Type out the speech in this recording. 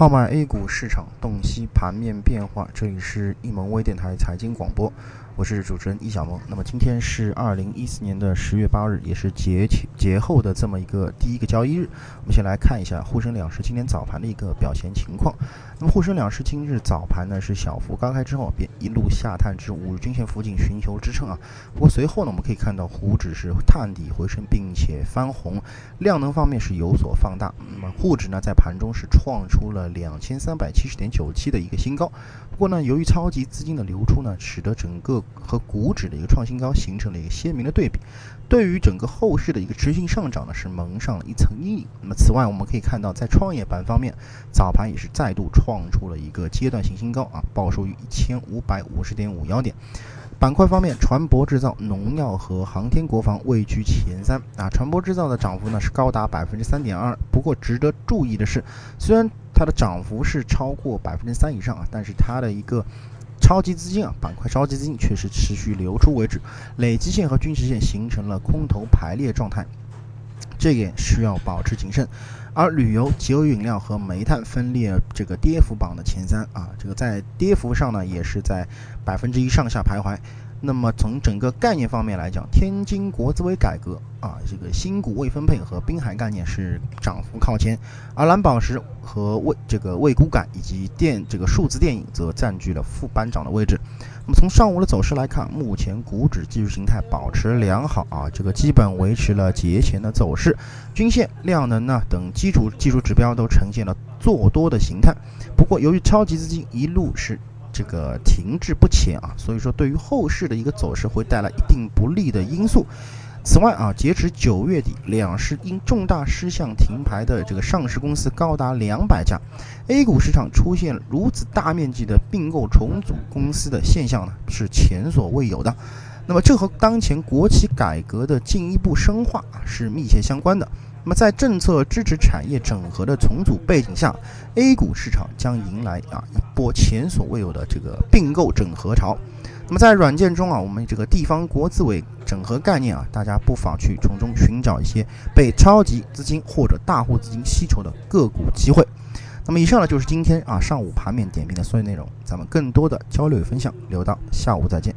号脉 A 股市场洞悉盘面变化，这里是易盟微电台财经广播，我是主持人易小萌。那么今天是二零一四年的十月八日，也是节前节后的这么一个第一个交易日。我们先来看一下沪深两市今天早盘的一个表现情况。那么沪深两市今日早盘呢是小幅高开之后，便一路下探至五日均线附近寻求支撑啊。不过随后呢，我们可以看到沪指是探底回升，并且翻红，量能方面是有所放大。那么沪指呢在盘中是创出了两千三百七十点九七的一个新高。不过呢，由于超级资金的流出呢，使得整个和股指的一个创新高形成了一个鲜明的对比，对于整个后市的一个持续上涨呢是蒙上了一层阴影。那么此外，我们可以看到在创业板方面，早盘也是再度创。创出了一个阶段性新高啊，报收于一千五百五十点五幺点。板块方面，船舶制造、农药和航天国防位居前三啊。船舶制造的涨幅呢是高达百分之三点二。不过值得注意的是，虽然它的涨幅是超过百分之三以上啊，但是它的一个超级资金啊，板块超级资金却是持续流出为止，累积线和均值线形成了空头排列状态。这点需要保持谨慎，而旅游、酒饮料和煤炭分列这个跌幅榜的前三啊，这个在跌幅上呢也是在百分之一上下徘徊。那么从整个概念方面来讲，天津国资委改革啊，这个新股未分配和滨海概念是涨幅靠前，而蓝宝石和未这个未股改以及电这个数字电影则占据了副班长的位置。那么从上午的走势来看，目前股指技术形态保持良好啊，这个基本维持了节前的走势，均线、量能呢等基础技术指标都呈现了做多的形态。不过由于超级资金一路是。这个停滞不前啊，所以说对于后市的一个走势会带来一定不利的因素。此外啊，截止九月底，两市因重大事项停牌的这个上市公司高达两百家，A 股市场出现如此大面积的并购重组公司的现象呢，是前所未有的。那么这和当前国企改革的进一步深化啊是密切相关的。那么在政策支持产业整合的重组背景下，A 股市场将迎来啊一波前所未有的这个并购整合潮。那么在软件中啊，我们这个地方国资委整合概念啊，大家不妨去从中寻找一些被超级资金或者大户资金吸筹的个股机会。那么以上呢就是今天啊上午盘面点评的所有内容，咱们更多的交流与分享留到下午再见。